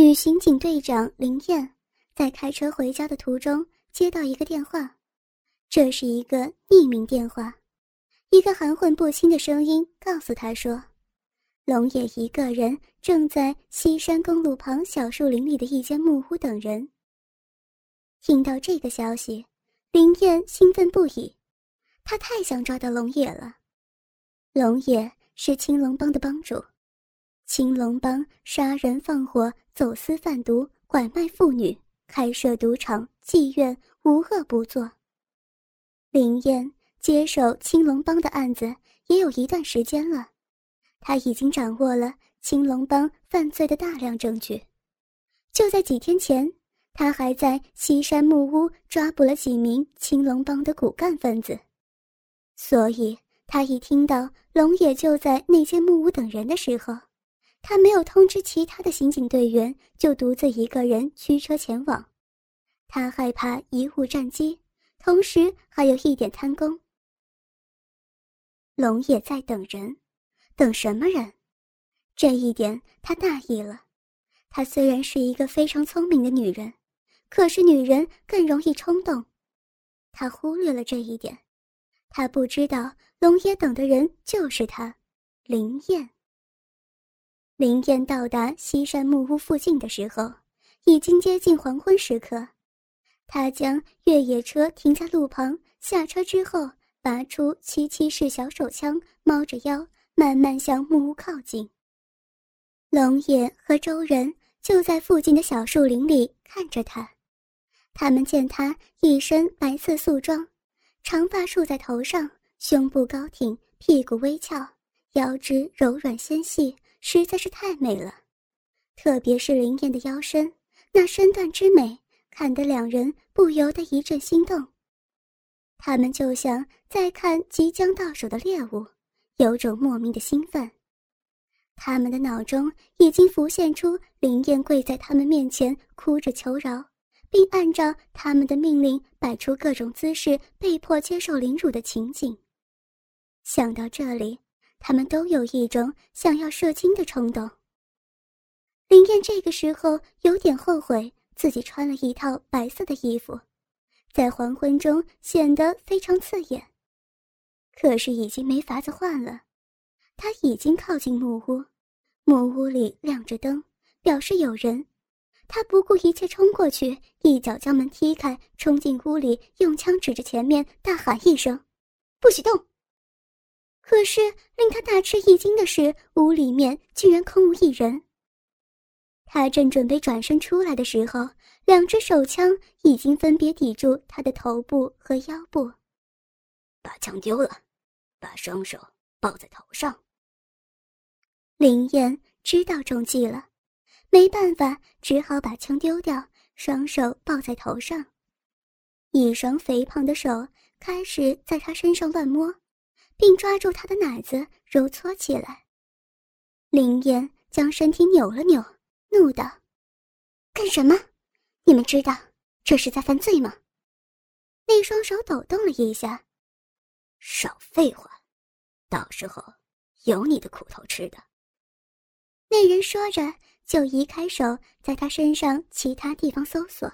女刑警队长林燕在开车回家的途中接到一个电话，这是一个匿名电话，一个含混不清的声音告诉她说，龙野一个人正在西山公路旁小树林里的一间木屋等人。听到这个消息，林燕兴奋不已，她太想抓到龙野了。龙野是青龙帮的帮主。青龙帮杀人放火、走私贩毒、拐卖妇女、开设赌场、妓院，无恶不作。林燕接手青龙帮的案子也有一段时间了，他已经掌握了青龙帮犯罪的大量证据。就在几天前，他还在西山木屋抓捕了几名青龙帮的骨干分子。所以，他一听到龙野就在那间木屋等人的时候，他没有通知其他的刑警队员，就独自一个人驱车前往。他害怕贻误战机，同时还有一点贪功。龙也在等人，等什么人？这一点他大意了。她虽然是一个非常聪明的女人，可是女人更容易冲动。他忽略了这一点，他不知道龙也等的人就是他，林燕。林燕到达西山木屋附近的时候，已经接近黄昏时刻。他将越野车停在路旁，下车之后，拔出七七式小手枪，猫着腰，慢慢向木屋靠近。龙野和周人就在附近的小树林里看着他。他们见他一身白色素装，长发束在头上，胸部高挺，屁股微翘，腰肢柔软纤细。实在是太美了，特别是林燕的腰身，那身段之美，看得两人不由得一阵心动。他们就像在看即将到手的猎物，有种莫名的兴奋。他们的脑中已经浮现出林燕跪在他们面前哭着求饶，并按照他们的命令摆出各种姿势，被迫接受凌辱的情景。想到这里。他们都有一种想要射精的冲动。林燕这个时候有点后悔自己穿了一套白色的衣服，在黄昏中显得非常刺眼。可是已经没法子换了。他已经靠近木屋，木屋里亮着灯，表示有人。他不顾一切冲过去，一脚将门踢开，冲进屋里，用枪指着前面，大喊一声：“不许动！”可是令他大吃一惊的是，屋里面居然空无一人。他正准备转身出来的时候，两只手枪已经分别抵住他的头部和腰部。把枪丢了，把双手抱在头上。林燕知道中计了，没办法，只好把枪丢掉，双手抱在头上。一双肥胖的手开始在他身上乱摸。并抓住他的奶子揉搓起来，林燕将身体扭了扭，怒道：“干什么？你们知道这是在犯罪吗？”那双手抖动了一下，少废话，到时候有你的苦头吃的。那人说着，就移开手，在他身上其他地方搜索。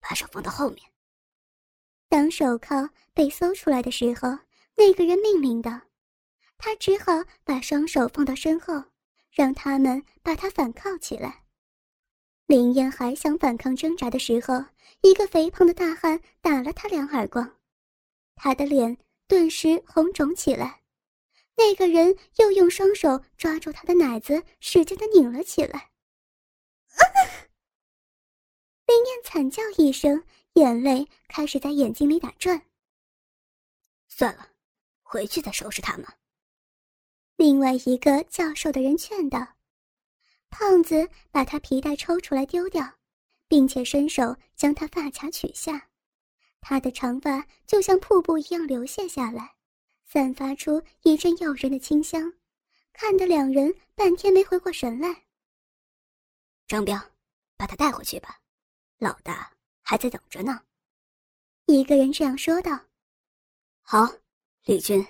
把手放到后面。当手铐被搜出来的时候。那个人命令的，他只好把双手放到身后，让他们把他反铐起来。林燕还想反抗挣扎的时候，一个肥胖的大汉打了他两耳光，他的脸顿时红肿起来。那个人又用双手抓住他的奶子，使劲的拧了起来。林燕惨叫一声，眼泪开始在眼睛里打转。算了。回去再收拾他们。另外一个较瘦的人劝道：“胖子把他皮带抽出来丢掉，并且伸手将他发卡取下，他的长发就像瀑布一样流泻下来，散发出一阵诱人的清香，看得两人半天没回过神来。”张彪，把他带回去吧，老大还在等着呢。一个人这样说道：“好。”李军，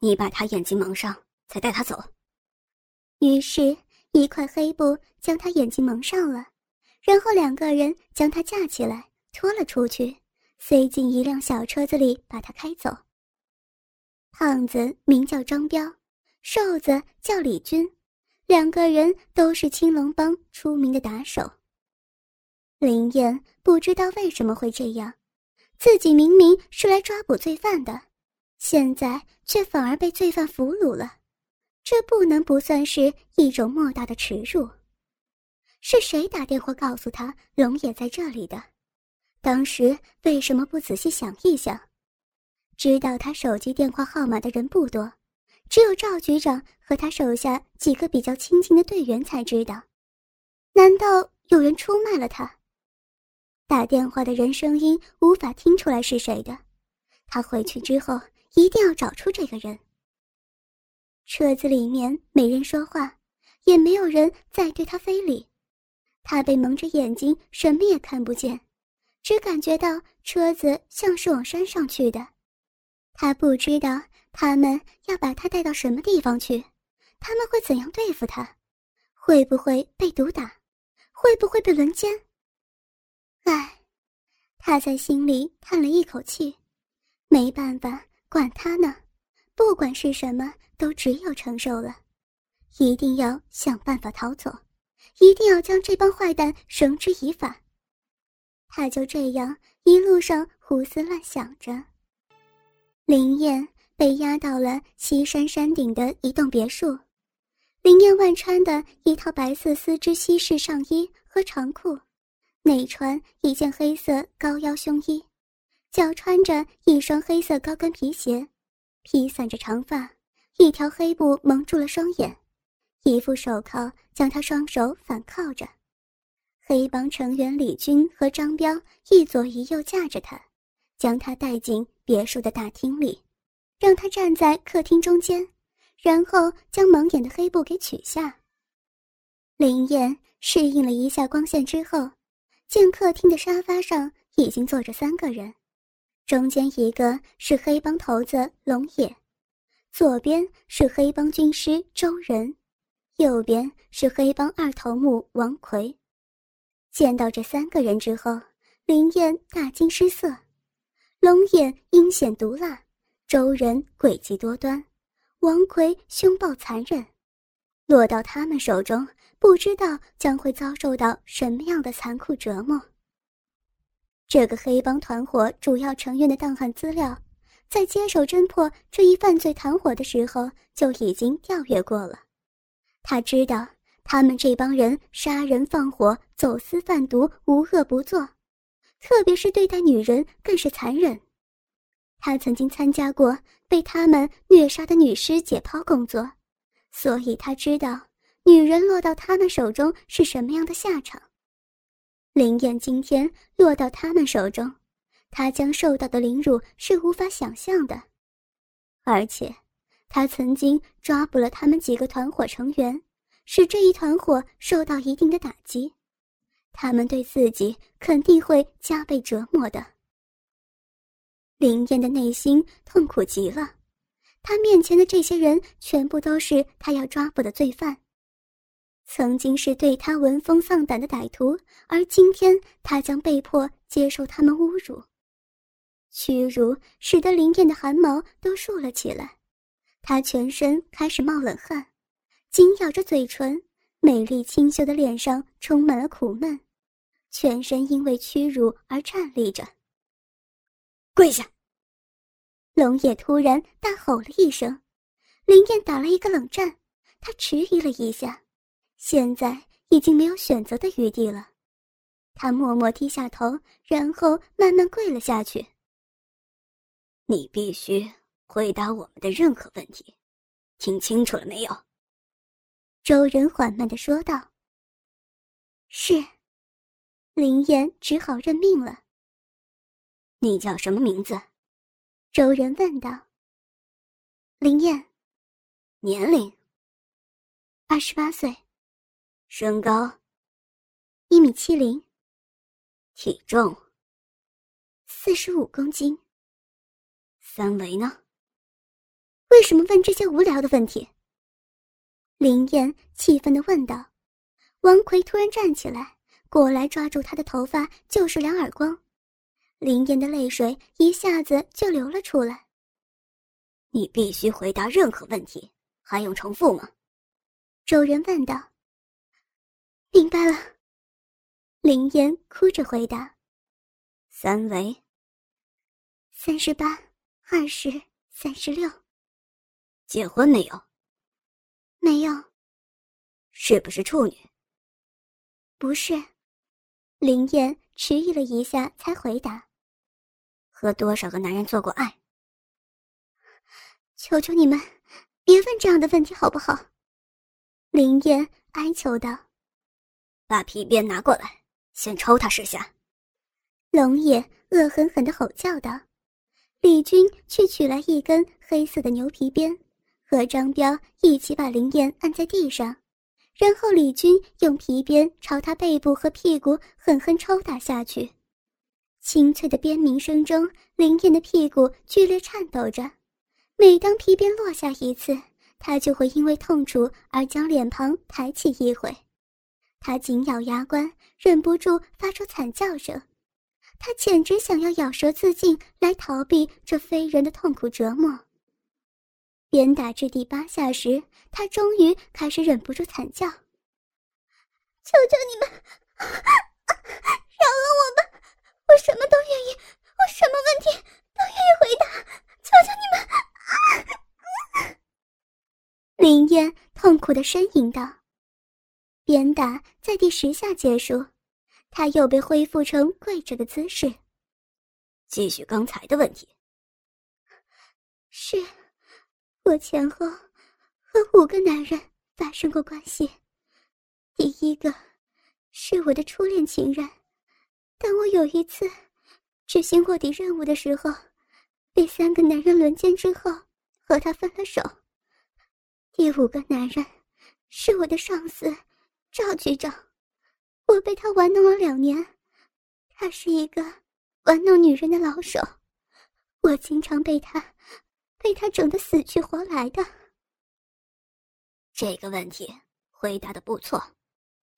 你把他眼睛蒙上，再带他走。于是，一块黑布将他眼睛蒙上了，然后两个人将他架起来拖了出去，塞进一辆小车子里，把他开走。胖子名叫张彪，瘦子叫李军，两个人都是青龙帮出名的打手。林燕不知道为什么会这样，自己明明是来抓捕罪犯的，现在却反而被罪犯俘虏了，这不能不算是一种莫大的耻辱。是谁打电话告诉他龙也在这里的？当时为什么不仔细想一想？知道他手机电话号码的人不多，只有赵局长和他手下几个比较亲近的队员才知道。难道有人出卖了他？打电话的人声音无法听出来是谁的，他回去之后一定要找出这个人。车子里面没人说话，也没有人再对他非礼，他被蒙着眼睛，什么也看不见，只感觉到车子像是往山上去的。他不知道他们要把他带到什么地方去，他们会怎样对付他？会不会被毒打？会不会被轮奸？唉，他在心里叹了一口气。没办法，管他呢，不管是什么，都只有承受了。一定要想办法逃走，一定要将这帮坏蛋绳之以法。他就这样一路上胡思乱想着。林燕被押到了西山山顶的一栋别墅。林燕外穿的一套白色丝织西式上衣和长裤，内穿一件黑色高腰胸衣，脚穿着一双黑色高跟皮鞋，披散着长发，一条黑布蒙住了双眼，一副手铐将他双手反铐着。黑帮成员李军和张彪一左一右架着他。将他带进别墅的大厅里，让他站在客厅中间，然后将蒙眼的黑布给取下。林燕适应了一下光线之后，见客厅的沙发上已经坐着三个人，中间一个是黑帮头子龙野，左边是黑帮军师周仁，右边是黑帮二头目王奎。见到这三个人之后，林燕大惊失色。龙眼阴险毒辣，周仁诡计多端，王奎凶暴残忍，落到他们手中，不知道将会遭受到什么样的残酷折磨。这个黑帮团伙主要成员的档案资料，在接手侦破这一犯罪团伙的时候就已经调阅过了。他知道他们这帮人杀人放火、走私贩毒，无恶不作。特别是对待女人更是残忍。他曾经参加过被他们虐杀的女尸解剖工作，所以他知道女人落到他们手中是什么样的下场。林燕今天落到他们手中，她将受到的凌辱是无法想象的。而且，他曾经抓捕了他们几个团伙成员，使这一团伙受到一定的打击。他们对自己肯定会加倍折磨的。林燕的内心痛苦极了，他面前的这些人全部都是他要抓捕的罪犯，曾经是对他闻风丧胆的歹徒，而今天他将被迫接受他们侮辱，屈辱使得林燕的汗毛都竖了起来，她全身开始冒冷汗，紧咬着嘴唇。美丽清秀的脸上充满了苦闷，全身因为屈辱而颤栗着。跪下！龙野突然大吼了一声，林燕打了一个冷战，他迟疑了一下，现在已经没有选择的余地了。他默默低下头，然后慢慢跪了下去。你必须回答我们的任何问题，听清楚了没有？周人缓慢的说道：“是。”林燕只好认命了。你叫什么名字？周人问道。林燕，年龄二十八岁，身高一米七零，体重四十五公斤。三围呢？为什么问这些无聊的问题？林燕气愤的问道。王奎突然站起来，过来抓住她的头发，就是两耳光。林燕的泪水一下子就流了出来。你必须回答任何问题，还用重复吗？周人问道。明白了。林燕哭着回答。三围。三十八，二十，三十六。结婚没有？没有。是不是处女？不是。林燕迟疑了一下，才回答。和多少个男人做过爱？求求你们，别问这样的问题好不好？林燕哀求道。把皮鞭拿过来，先抽他十下。龙野恶狠狠地吼叫道。李军去取来一根黑色的牛皮鞭，和张彪一起把林燕按在地上，然后李军用皮鞭朝他背部和屁股狠狠抽打下去。清脆的鞭鸣声中，林燕的屁股剧烈颤抖着。每当皮鞭落下一次，她就会因为痛楚而将脸庞抬起一回。他紧咬牙关，忍不住发出惨叫声。他简直想要咬舌自尽，来逃避这非人的痛苦折磨。鞭打至第八下时，他终于开始忍不住惨叫：“求求你们，饶了我吧！我什么都愿意，我什么问题都愿意回答。求求你们！” 林燕痛苦的呻吟道。鞭打在第十下结束。他又被恢复成跪着的姿势。继续刚才的问题。是，我前后和五个男人发生过关系。第一个是我的初恋情人，当我有一次执行卧底任务的时候，被三个男人轮奸之后，和他分了手。第五个男人是我的上司赵局长。我被他玩弄了两年，他是一个玩弄女人的老手，我经常被他，被他整得死去活来的。这个问题回答的不错，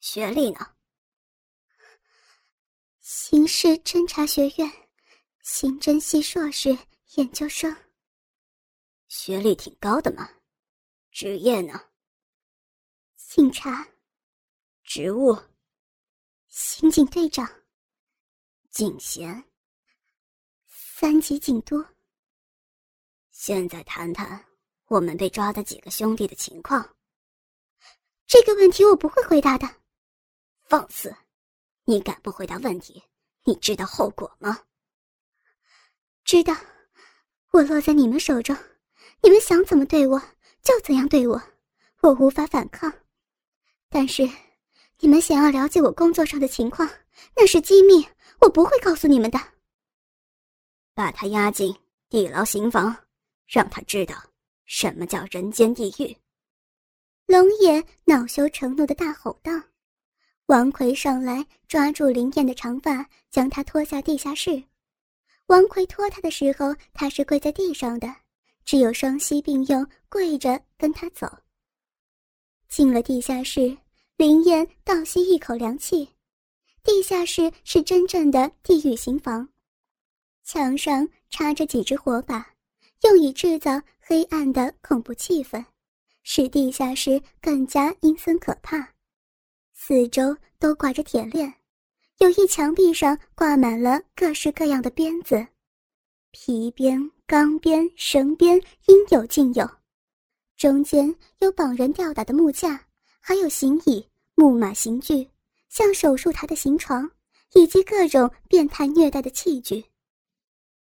学历呢？刑事侦查学院，刑侦系硕士研究生。学历挺高的嘛，职业呢？警察。职务？刑警队长，警衔，三级警督。现在谈谈我们被抓的几个兄弟的情况。这个问题我不会回答的。放肆！你敢不回答问题？你知道后果吗？知道。我落在你们手中，你们想怎么对我就怎样对我，我无法反抗。但是。你们想要了解我工作上的情况，那是机密，我不会告诉你们的。把他押进地牢刑房，让他知道什么叫人间地狱。龙野恼羞成怒的大吼道：“王奎上来抓住林燕的长发，将她拖下地下室。王奎拖她的时候，她是跪在地上的，只有双膝并用，跪着跟他走。进了地下室。”林燕倒吸一口凉气，地下室是真正的地狱刑房，墙上插着几只火把，用以制造黑暗的恐怖气氛，使地下室更加阴森可怕。四周都挂着铁链，有一墙壁上挂满了各式各样的鞭子，皮鞭、钢鞭、绳鞭应有尽有，中间有绑人吊打的木架。还有行椅、木马刑具，像手术台的刑床，以及各种变态虐待的器具。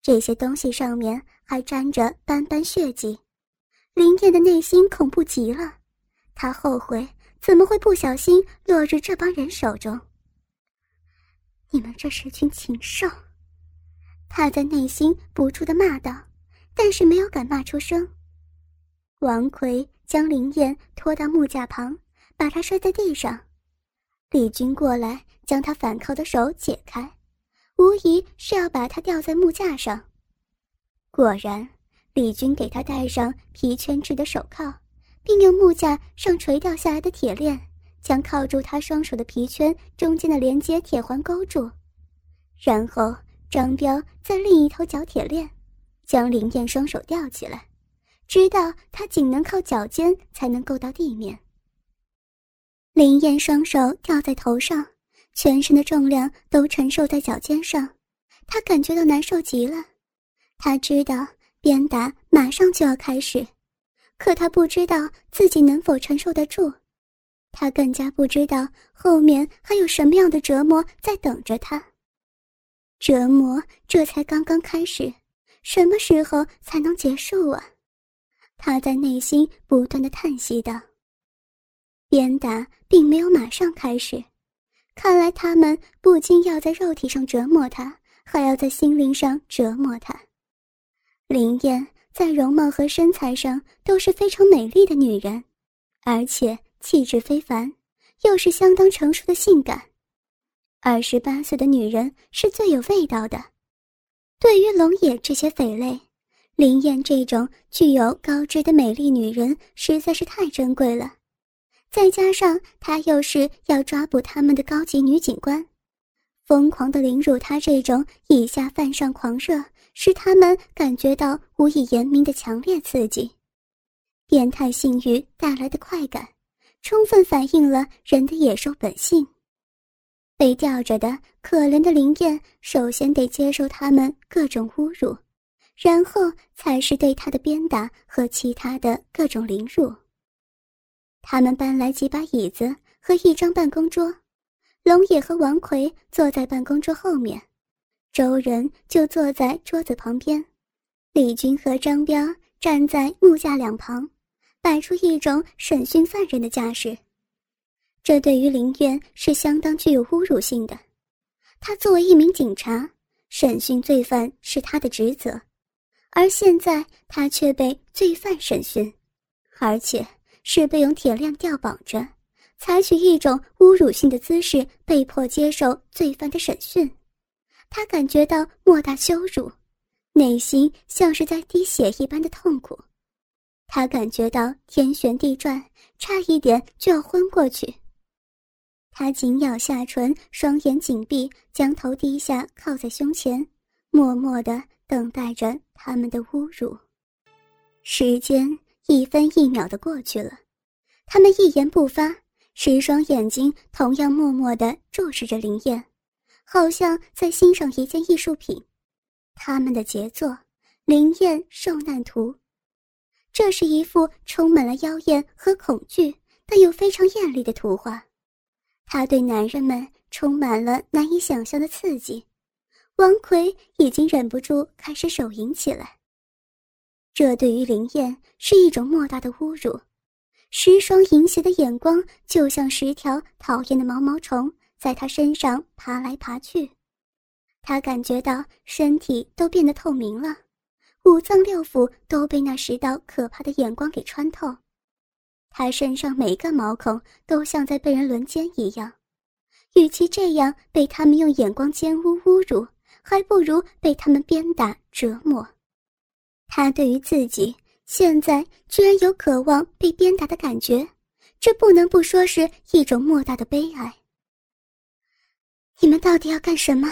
这些东西上面还沾着斑斑血迹。林燕的内心恐怖极了，她后悔怎么会不小心落入这帮人手中。你们这是群禽兽！她在内心不住的骂道，但是没有敢骂出声。王奎将林燕拖到木架旁。把他摔在地上，李军过来将他反铐的手解开，无疑是要把他吊在木架上。果然，李军给他戴上皮圈制的手铐，并用木架上垂掉下来的铁链，将靠住他双手的皮圈中间的连接铁环勾住，然后张彪在另一头绞铁链，将林燕双手吊起来，直到他仅能靠脚尖才能够到地面。林燕双手吊在头上，全身的重量都承受在脚尖上，她感觉到难受极了。他知道鞭打马上就要开始，可他不知道自己能否承受得住。他更加不知道后面还有什么样的折磨在等着他。折磨这才刚刚开始，什么时候才能结束啊？他在内心不断的叹息道。鞭打并没有马上开始，看来他们不仅要在肉体上折磨他，还要在心灵上折磨他。林燕在容貌和身材上都是非常美丽的女人，而且气质非凡，又是相当成熟的性感。二十八岁的女人是最有味道的。对于龙野这些匪类，林燕这种具有高知的美丽女人实在是太珍贵了。再加上他又是要抓捕他们的高级女警官，疯狂的凌辱他这种以下犯上狂热，使他们感觉到无以言明的强烈刺激。变态性欲带来的快感，充分反映了人的野兽本性。被吊着的可怜的林燕，首先得接受他们各种侮辱，然后才是对他的鞭打和其他的各种凌辱。他们搬来几把椅子和一张办公桌，龙野和王奎坐在办公桌后面，周人就坐在桌子旁边，李军和张彪站在木架两旁，摆出一种审讯犯人的架势。这对于林渊是相当具有侮辱性的。他作为一名警察，审讯罪犯是他的职责，而现在他却被罪犯审讯，而且。是被用铁链吊绑着，采取一种侮辱性的姿势，被迫接受罪犯的审讯。他感觉到莫大羞辱，内心像是在滴血一般的痛苦。他感觉到天旋地转，差一点就要昏过去。他紧咬下唇，双眼紧闭，将头低下，靠在胸前，默默的等待着他们的侮辱。时间。一分一秒的过去了，他们一言不发，十双眼睛同样默默的注视着林燕，好像在欣赏一件艺术品。他们的杰作《林燕受难图》，这是一幅充满了妖艳和恐惧，但又非常艳丽的图画。它对男人们充满了难以想象的刺激。王奎已经忍不住开始手淫起来。这对于林燕是一种莫大的侮辱，十双淫邪的眼光就像十条讨厌的毛毛虫在他身上爬来爬去，他感觉到身体都变得透明了，五脏六腑都被那十道可怕的眼光给穿透，他身上每个毛孔都像在被人轮奸一样，与其这样被他们用眼光奸污侮辱，还不如被他们鞭打折磨。他对于自己现在居然有渴望被鞭打的感觉，这不能不说是一种莫大的悲哀。你们到底要干什么？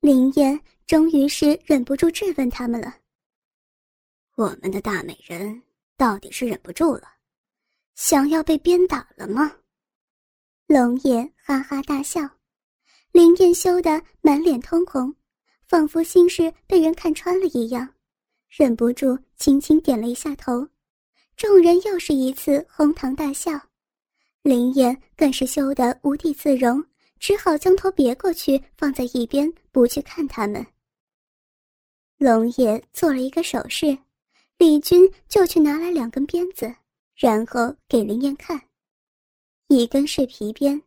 林燕终于是忍不住质问他们了。我们的大美人到底是忍不住了，想要被鞭打了吗？龙爷哈哈大笑，林燕羞得满脸通红，仿佛心事被人看穿了一样。忍不住轻轻点了一下头，众人又是一次哄堂大笑，林燕更是羞得无地自容，只好将头别过去，放在一边不去看他们。龙爷做了一个手势，李军就去拿来两根鞭子，然后给林燕看，一根是皮鞭，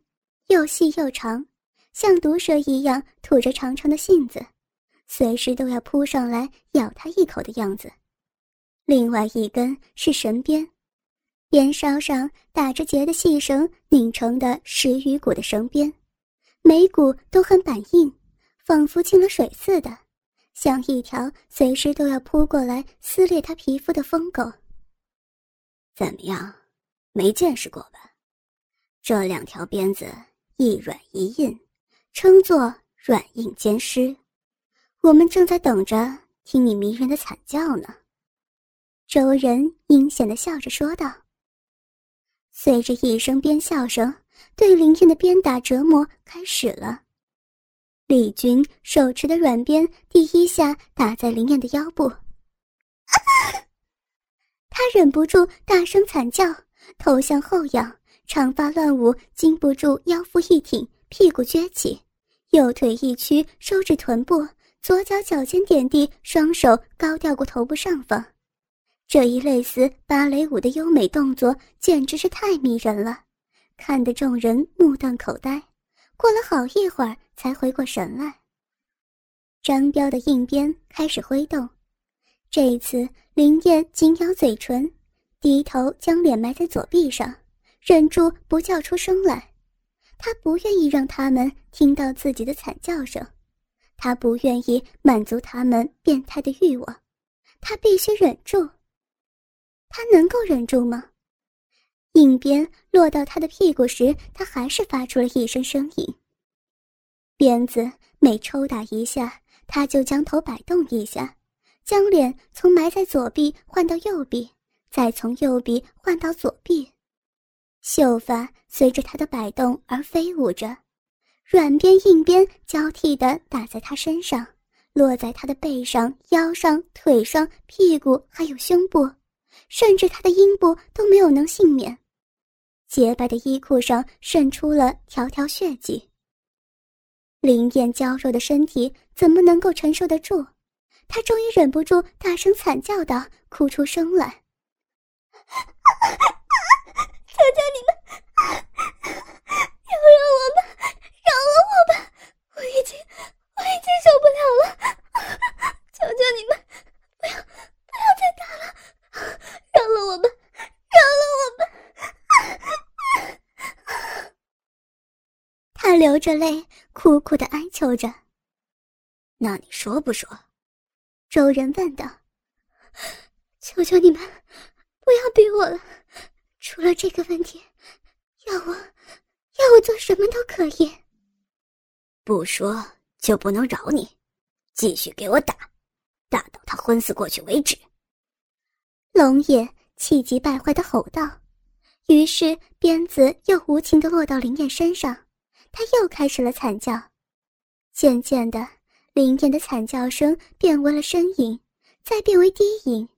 又细又长，像毒蛇一样吐着长长的信子。随时都要扑上来咬他一口的样子。另外一根是神鞭，鞭梢上打着结的细绳拧成的十余股的绳鞭，每骨都很板硬，仿佛进了水似的，像一条随时都要扑过来撕裂他皮肤的疯狗。怎么样？没见识过吧？这两条鞭子一软一硬，称作软硬兼施。我们正在等着听你迷人的惨叫呢。”周人阴险的笑着说道。随着一声鞭笑声，对林燕的鞭打折磨开始了。李军手持的软鞭第一下打在林燕的腰部，他忍不住大声惨叫，头向后仰，长发乱舞，禁不住腰腹一挺，屁股撅起，右腿一屈，收至臀部，左脚脚尖点地，双手高吊过头部上方。这一类似芭蕾舞的优美动作，简直是太迷人了，看得众人目瞪口呆。过了好一会儿，才回过神来。张彪的硬鞭开始挥动，这一次林燕紧咬嘴唇，低头将脸埋在左臂上，忍住不叫出声来。他不愿意让他们听到自己的惨叫声，他不愿意满足他们变态的欲望，他必须忍住。他能够忍住吗？硬鞭落到他的屁股时，他还是发出了一声声音。鞭子每抽打一下，他就将头摆动一下，将脸从埋在左臂换到右臂，再从右臂换到左臂。秀发随着他的摆动而飞舞着，软鞭硬鞭交替的打在他身上，落在他的背上、腰上、腿上、屁股还有胸部，甚至他的阴部都没有能幸免。洁白的衣裤上渗出了条条血迹。林燕娇弱的身体怎么能够承受得住？他终于忍不住大声惨叫道，哭出声来：“ 求求你们，饶饶我吧，饶了我吧！我已经，我已经受不了了！求求你们，不要，不要再打了，饶了我吧，饶了我吧！”他流着泪，苦苦的哀求着。那你说不说？周人问道。求求你们，不要逼我了。除了这个问题，要我，要我做什么都可以。不说就不能饶你，继续给我打，打到他昏死过去为止。龙爷气急败坏的吼道。于是鞭子又无情的落到林燕身上。他又开始了惨叫，渐渐的，林燕的惨叫声变为了呻吟，再变为低吟，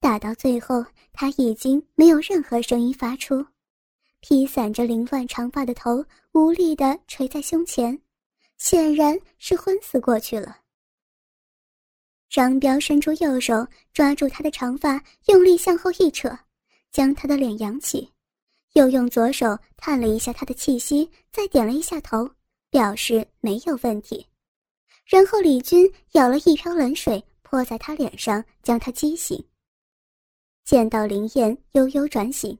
打到最后，他已经没有任何声音发出，披散着凌乱长发的头无力的垂在胸前，显然是昏死过去了。张彪伸出右手抓住他的长发，用力向后一扯，将他的脸扬起。又用左手探了一下他的气息，再点了一下头，表示没有问题。然后李军舀了一瓢冷水泼在他脸上，将他激醒。见到林燕悠悠转醒，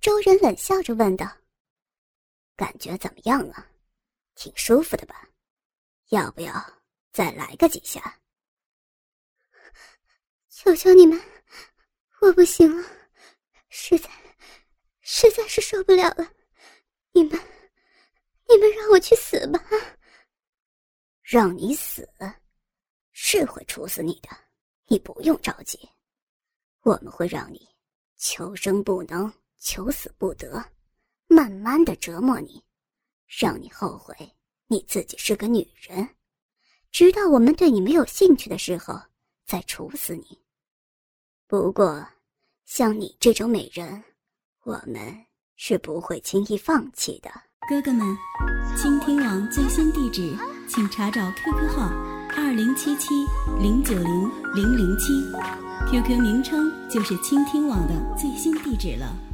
周人冷笑着问道：“感觉怎么样啊？挺舒服的吧？要不要再来个几下？”求求你们，我不行了，实在。实在是受不了了，你们，你们让我去死吧！让你死，是会处死你的，你不用着急，我们会让你求生不能，求死不得，慢慢的折磨你，让你后悔你自己是个女人，直到我们对你没有兴趣的时候再处死你。不过，像你这种美人。我们是不会轻易放弃的，哥哥们。倾听网最新地址，请查找 QQ 号二零七七零九零零零七，QQ 名称就是倾听网的最新地址了。